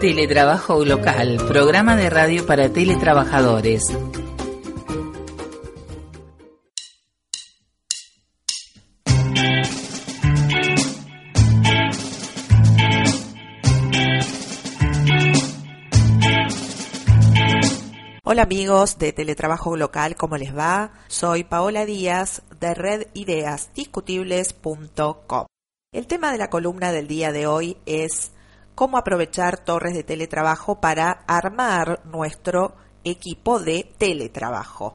Teletrabajo Local, programa de radio para teletrabajadores. Hola amigos de Teletrabajo Local, ¿cómo les va? Soy Paola Díaz de redideasdiscutibles.com. El tema de la columna del día de hoy es cómo aprovechar torres de teletrabajo para armar nuestro equipo de teletrabajo.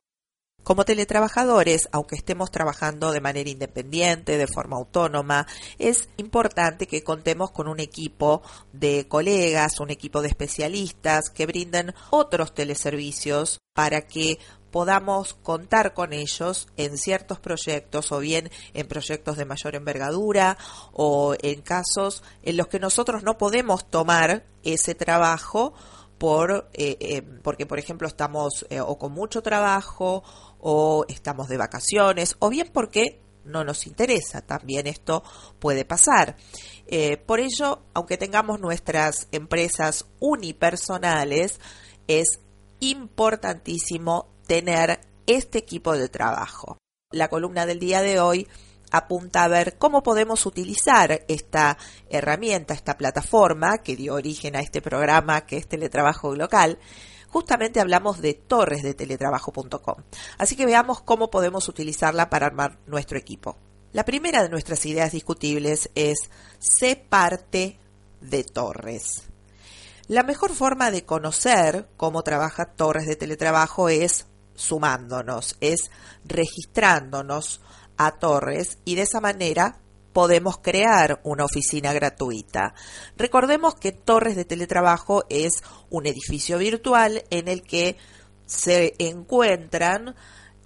Como teletrabajadores, aunque estemos trabajando de manera independiente, de forma autónoma, es importante que contemos con un equipo de colegas, un equipo de especialistas que brinden otros teleservicios para que podamos contar con ellos en ciertos proyectos o bien en proyectos de mayor envergadura o en casos en los que nosotros no podemos tomar ese trabajo por eh, eh, porque por ejemplo estamos eh, o con mucho trabajo o estamos de vacaciones o bien porque no nos interesa también esto puede pasar. Por ello aunque tengamos nuestras empresas unipersonales es importantísimo tener este equipo de trabajo la columna del día de hoy apunta a ver cómo podemos utilizar esta herramienta, esta plataforma que dio origen a este programa que es Teletrabajo Local. Justamente hablamos de torres de teletrabajo.com. Así que veamos cómo podemos utilizarla para armar nuestro equipo. La primera de nuestras ideas discutibles es sé parte de torres. La mejor forma de conocer cómo trabaja Torres de Teletrabajo es sumándonos, es registrándonos a Torres y de esa manera podemos crear una oficina gratuita. Recordemos que Torres de Teletrabajo es un edificio virtual en el que se encuentran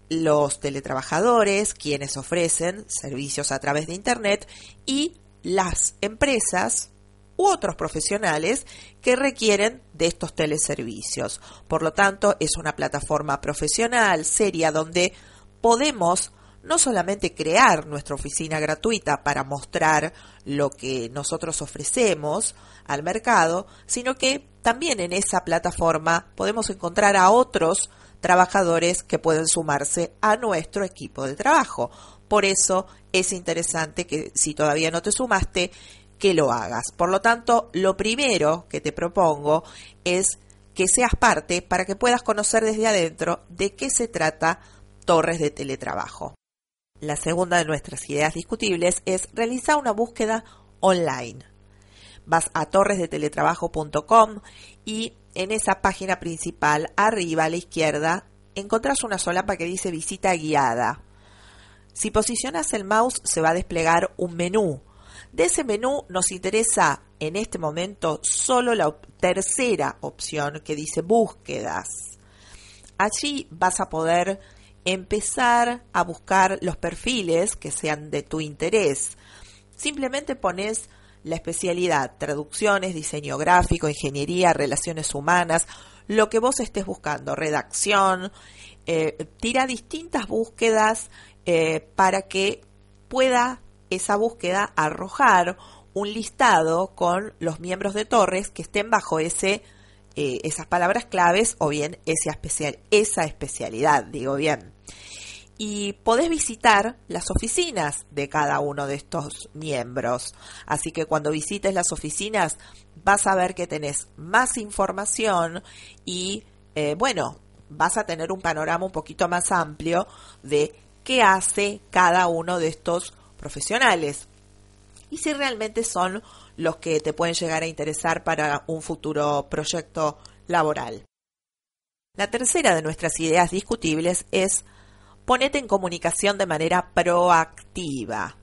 los teletrabajadores, quienes ofrecen servicios a través de Internet, y las empresas u otros profesionales que requieren de estos teleservicios. Por lo tanto, es una plataforma profesional, seria, donde podemos no solamente crear nuestra oficina gratuita para mostrar lo que nosotros ofrecemos al mercado, sino que también en esa plataforma podemos encontrar a otros trabajadores que pueden sumarse a nuestro equipo de trabajo. Por eso es interesante que si todavía no te sumaste, que lo hagas. Por lo tanto, lo primero que te propongo es que seas parte para que puedas conocer desde adentro de qué se trata Torres de Teletrabajo. La segunda de nuestras ideas discutibles es realizar una búsqueda online. Vas a torresdeteletrabajo.com y en esa página principal, arriba a la izquierda, encontrás una solapa que dice visita guiada. Si posicionas el mouse se va a desplegar un menú. De ese menú nos interesa en este momento solo la tercera opción que dice búsquedas. Allí vas a poder empezar a buscar los perfiles que sean de tu interés. Simplemente pones la especialidad, traducciones, diseño gráfico, ingeniería, relaciones humanas, lo que vos estés buscando, redacción, eh, tira distintas búsquedas eh, para que pueda esa búsqueda arrojar un listado con los miembros de Torres que estén bajo ese eh, esas palabras claves o bien esa, especial, esa especialidad, digo bien. Y podés visitar las oficinas de cada uno de estos miembros. Así que cuando visites las oficinas vas a ver que tenés más información y, eh, bueno, vas a tener un panorama un poquito más amplio de qué hace cada uno de estos profesionales y si realmente son los que te pueden llegar a interesar para un futuro proyecto laboral. La tercera de nuestras ideas discutibles es ponete en comunicación de manera proactiva.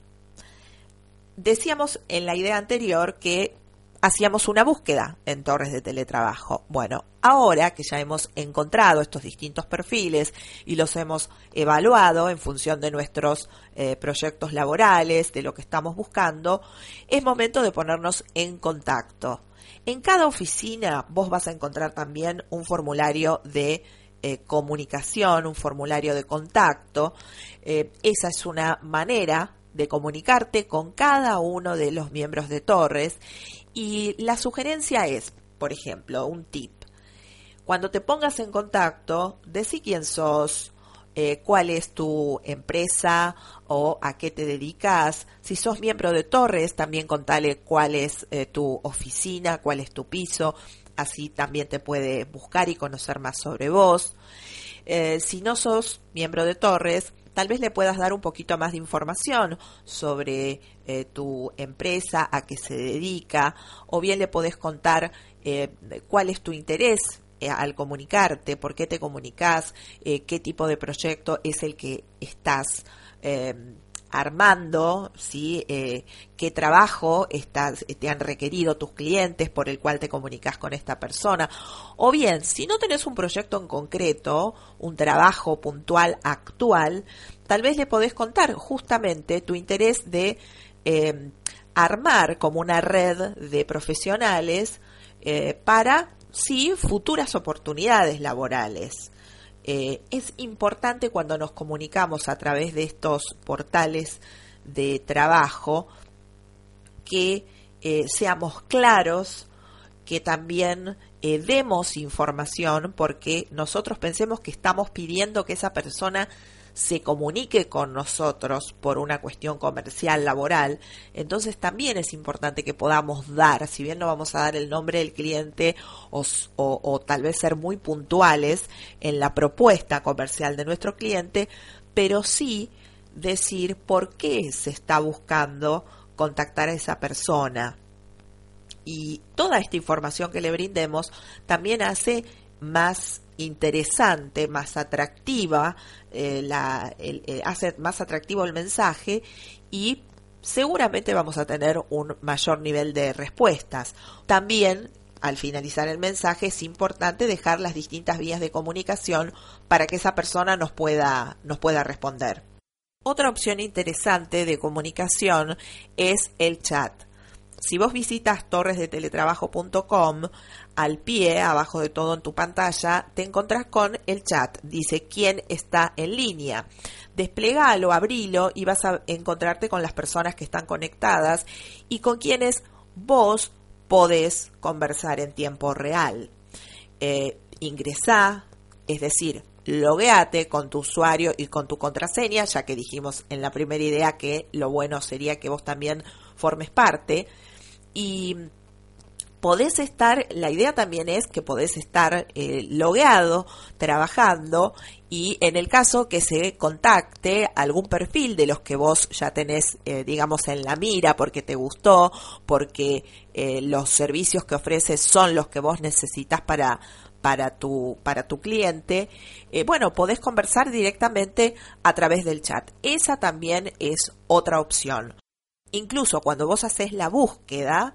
Decíamos en la idea anterior que hacíamos una búsqueda en torres de teletrabajo. Bueno, ahora que ya hemos encontrado estos distintos perfiles y los hemos evaluado en función de nuestros eh, proyectos laborales, de lo que estamos buscando, es momento de ponernos en contacto. En cada oficina vos vas a encontrar también un formulario de eh, comunicación, un formulario de contacto. Eh, esa es una manera de comunicarte con cada uno de los miembros de Torres y la sugerencia es, por ejemplo, un tip. Cuando te pongas en contacto, decí quién sos, eh, cuál es tu empresa o a qué te dedicas. Si sos miembro de Torres, también contale cuál es eh, tu oficina, cuál es tu piso. Así también te puede buscar y conocer más sobre vos. Eh, si no sos miembro de Torres, tal vez le puedas dar un poquito más de información sobre tu empresa, a qué se dedica, o bien le podés contar cuál es tu interés eh, al comunicarte, por qué te comunicas, eh, qué tipo de proyecto es el que estás eh, armando, ¿sí? qué trabajo estás, te han requerido tus clientes por el cual te comunicas con esta persona. O bien, si no tenés un proyecto en concreto, un trabajo puntual actual, tal vez le podés contar justamente tu interés de armar como una red de profesionales para sí futuras oportunidades laborales. Eh, es importante cuando nos comunicamos a través de estos portales de trabajo que eh, seamos claros, que también eh, demos información, porque nosotros pensemos que estamos pidiendo que esa persona se comunique con nosotros por una cuestión comercial, laboral, entonces también es importante que podamos dar, si bien no vamos a dar el nombre del cliente o, tal vez ser muy puntuales en la propuesta comercial de nuestro cliente, pero sí decir por qué se está buscando contactar a esa persona. Y toda esta información que le brindemos también hace más interesante, más atractiva, eh, eh, hace más atractivo el mensaje y seguramente vamos a tener un mayor nivel de respuestas. También al finalizar el mensaje es importante dejar las distintas vías de comunicación para que esa persona nos pueda, nos pueda responder. Otra opción interesante de comunicación es el chat. Si vos visitas torresdeteletrabajo.com, al pie, abajo de todo en tu pantalla, te encontrás con el chat. Dice quién está en línea. Desplegalo, abrilo y vas a encontrarte con las personas que están conectadas y con quienes vos podés conversar en tiempo real. Eh, ingresá, es decir, logueate con tu usuario y con tu contraseña, ya que dijimos en la primera idea que lo bueno sería que vos también formes parte y podés estar, la idea también es que podés estar eh, logueado, trabajando y en el caso que se contacte algún perfil de los que vos ya tenés, eh, digamos, en la mira porque te gustó, porque eh, los servicios que ofreces son los que vos necesitas para para tu para tu cliente bueno podés conversar directamente a través del chat. Esa también es otra opción incluso cuando vos haces la búsqueda,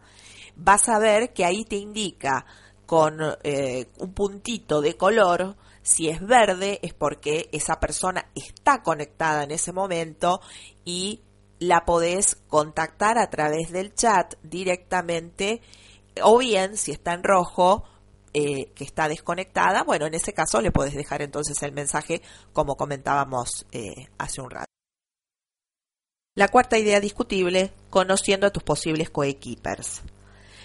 vas a ver que ahí te indica con eh, un puntito de color, si es verde es porque esa persona está conectada en ese momento y la podés contactar a través del chat directamente o bien si está en rojo eh, que está desconectada, bueno, en ese caso le podés dejar entonces el mensaje como comentábamos eh, hace un rato. La cuarta idea discutible, conociendo a tus posibles coequippers.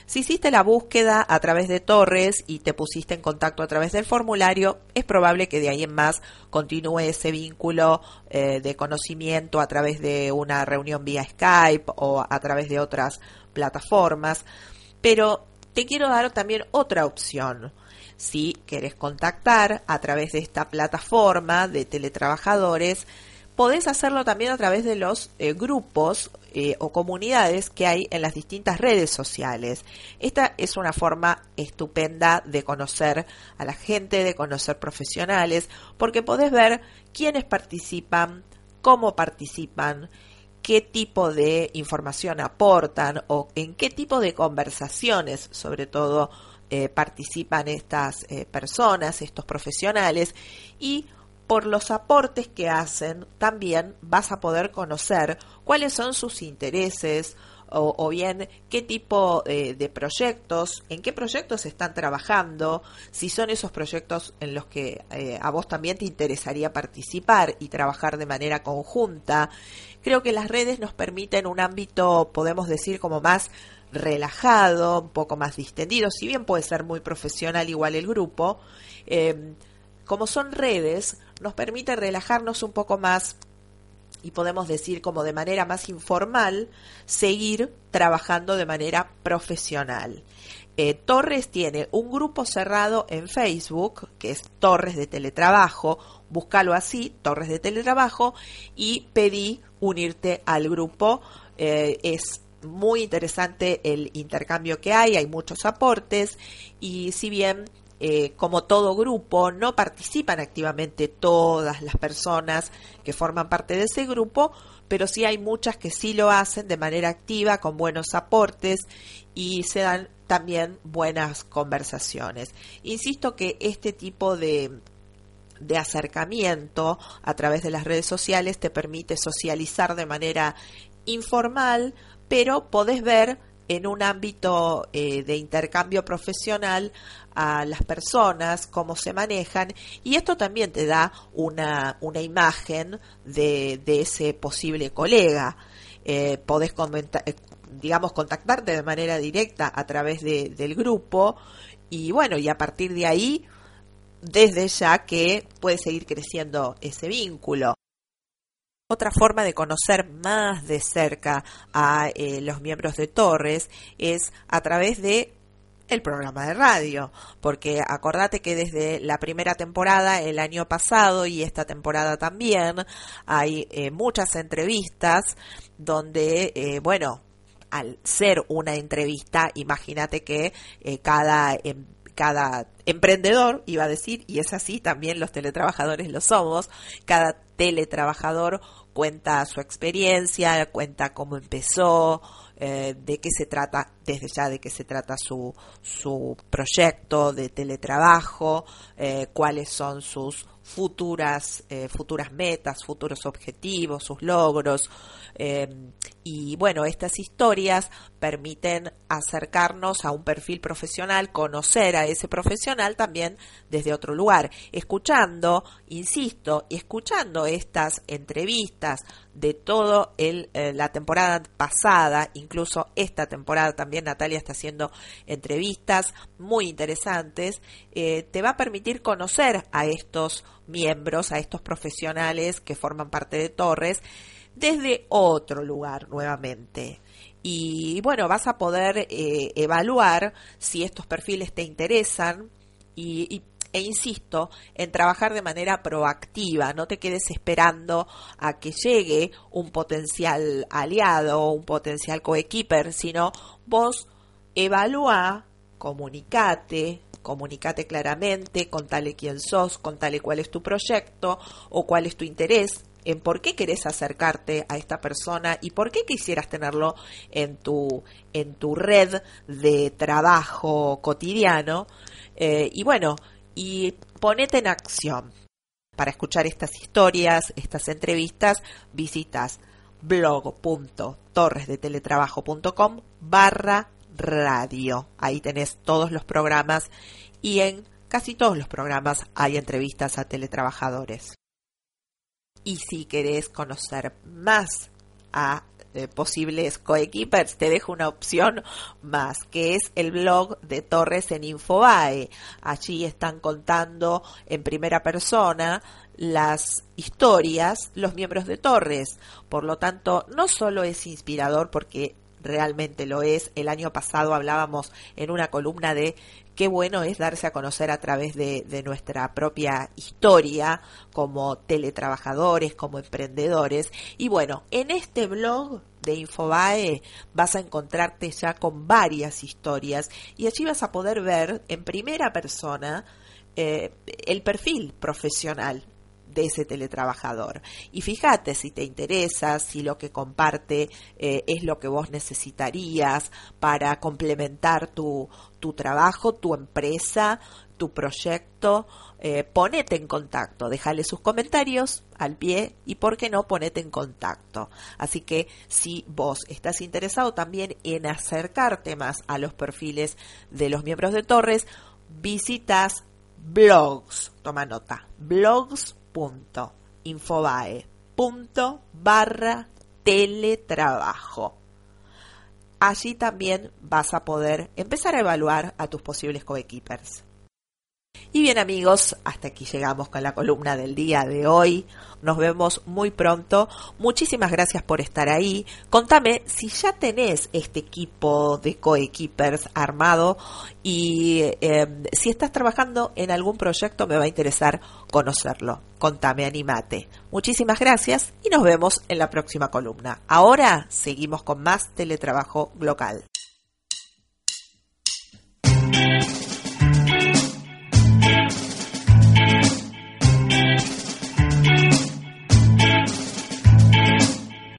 Si hiciste la búsqueda a través de Torres y te pusiste en contacto a través del formulario, es probable que de ahí en más continúe ese vínculo eh, de conocimiento a través de una reunión vía Skype o a través de otras plataformas. Pero te quiero dar también otra opción. Si quieres contactar a través de esta plataforma de teletrabajadores, podés hacerlo también a través de los eh, grupos eh, o comunidades que hay en las distintas redes sociales. Esta es una forma estupenda de conocer a la gente, de conocer profesionales, porque podés ver quiénes participan, cómo participan, qué tipo de información aportan o en qué tipo de conversaciones, sobre todo, eh, participan estas personas, estos profesionales y por los aportes que hacen, también vas a poder conocer cuáles son sus intereses o, bien qué tipo eh, de proyectos, en qué proyectos están trabajando, si son esos proyectos en los que eh, a vos también te interesaría participar y trabajar de manera conjunta. Creo que las redes nos permiten un ámbito, podemos decir, como más relajado, un poco más distendido, si bien puede ser muy profesional igual el grupo, eh, como son redes, nos permite relajarnos un poco más y podemos decir como de manera más informal, seguir trabajando de manera profesional. Eh, Torres tiene un grupo cerrado en Facebook, que es Torres de Teletrabajo, búscalo así, Torres de Teletrabajo, y pedí unirte al grupo. Eh, es muy interesante el intercambio que hay, hay muchos aportes y si bien eh, como todo grupo, no participan activamente todas las personas que forman parte de ese grupo, pero sí hay muchas que sí lo hacen de manera activa, con buenos aportes y se dan también buenas conversaciones. Insisto que este tipo de, de acercamiento a través de las redes sociales te permite socializar de manera informal, pero podés ver en un ámbito eh, de intercambio profesional a las personas, cómo se manejan, y esto también te da una, una imagen de, de ese posible colega. Eh, podés eh, digamos, contactarte de manera directa a través de, del grupo y bueno, y a partir de ahí, desde ya que puede seguir creciendo ese vínculo. Otra forma de conocer más de cerca a eh, los miembros de Torres es a través de el programa de radio, porque acordate que desde la primera temporada, el año pasado y esta temporada también, hay eh, muchas entrevistas donde, eh, bueno, al ser una entrevista, imagínate que cada em, cada emprendedor, iba a decir, y es así, también los teletrabajadores lo somos, cada teletrabajador cuenta su experiencia, cuenta cómo empezó, eh, de qué se trata, desde ya de qué se trata su, su proyecto de teletrabajo, eh, cuáles son sus futuras, eh, futuras metas, futuros objetivos, sus logros. Y bueno, estas historias permiten acercarnos a un perfil profesional, conocer a ese profesional también desde otro lugar, escuchando, insisto, escuchando estas entrevistas de todo el, la temporada pasada, incluso esta temporada también Natalia está haciendo entrevistas muy interesantes, eh, te va a permitir conocer a estos miembros, a estos profesionales que forman parte de Torres, desde otro lugar nuevamente. Y bueno, vas a poder eh, evaluar si estos perfiles te interesan y e insisto en trabajar de manera proactiva, no te quedes esperando a que llegue un potencial aliado o un potencial coequiper, sino vos evalúa, comunicate, comunicate claramente, contale quién sos, contale cuál es tu proyecto o cuál es tu interés en por qué querés acercarte a esta persona y por qué quisieras tenerlo en tu, en tu red de trabajo cotidiano. Eh, y bueno, y ponete en acción. Para escuchar estas historias, estas entrevistas, visitas blog.torresdeteletrabajo.com barra radio. Ahí tenés todos los programas y en casi todos los programas hay entrevistas a teletrabajadores. Y si querés conocer más a eh, posibles coequippers, te dejo una opción más, que es el blog de Torres en Infobae. Allí están contando en primera persona las historias los miembros de Torres. Por lo tanto, no solo es inspirador porque realmente lo es. El año pasado hablábamos en una columna de qué bueno es darse a conocer a través de, nuestra propia historia como teletrabajadores, como emprendedores. Y bueno, en este blog de Infobae vas a encontrarte ya con varias historias y allí vas a poder ver en primera persona eh, el perfil profesional de ese teletrabajador. Y fíjate si te interesa, si lo que comparte eh, es lo que vos necesitarías para complementar tu, tu trabajo, tu empresa, tu proyecto, eh, ponete en contacto, déjale sus comentarios al pie y por qué no ponete en contacto. Así que si vos estás interesado también en acercarte más a los perfiles de los miembros de Torres, visitas blogs, toma nota, blogs infobae barra teletrabajo. allí también vas a poder empezar a evaluar a tus posibles coequippers. Y bien amigos, hasta aquí llegamos con la columna del día de hoy. Nos vemos muy pronto. Muchísimas gracias por estar ahí. Contame si ya tenés este equipo de coequippers armado y em, si estás trabajando en algún proyecto me va a interesar conocerlo. Contame, animate. Muchísimas gracias y nos vemos en la próxima columna. Ahora seguimos con más teletrabajo local.